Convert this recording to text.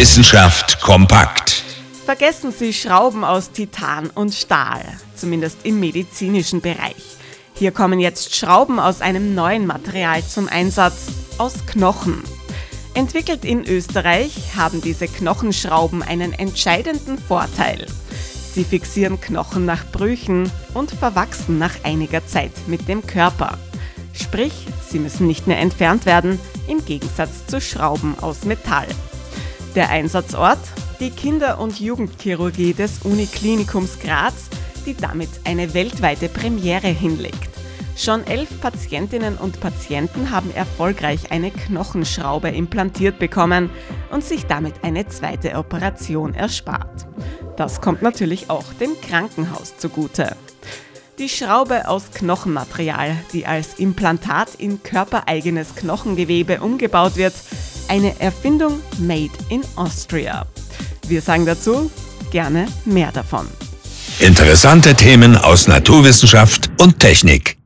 Wissenschaft kompakt. Vergessen Sie Schrauben aus Titan und Stahl, zumindest im medizinischen Bereich. Hier kommen jetzt Schrauben aus einem neuen Material zum Einsatz, aus Knochen. Entwickelt in Österreich haben diese Knochenschrauben einen entscheidenden Vorteil. Sie fixieren Knochen nach Brüchen und verwachsen nach einiger Zeit mit dem Körper. Sprich, sie müssen nicht mehr entfernt werden, im Gegensatz zu Schrauben aus Metall. Der Einsatzort? Die Kinder- und Jugendchirurgie des Uniklinikums Graz, die damit eine weltweite Premiere hinlegt. Schon elf Patientinnen und Patienten haben erfolgreich eine Knochenschraube implantiert bekommen und sich damit eine zweite Operation erspart. Das kommt natürlich auch dem Krankenhaus zugute. Die Schraube aus Knochenmaterial, die als Implantat in körpereigenes Knochengewebe umgebaut wird, eine Erfindung made in Austria. Wir sagen dazu gerne mehr davon. Interessante Themen aus Naturwissenschaft und Technik.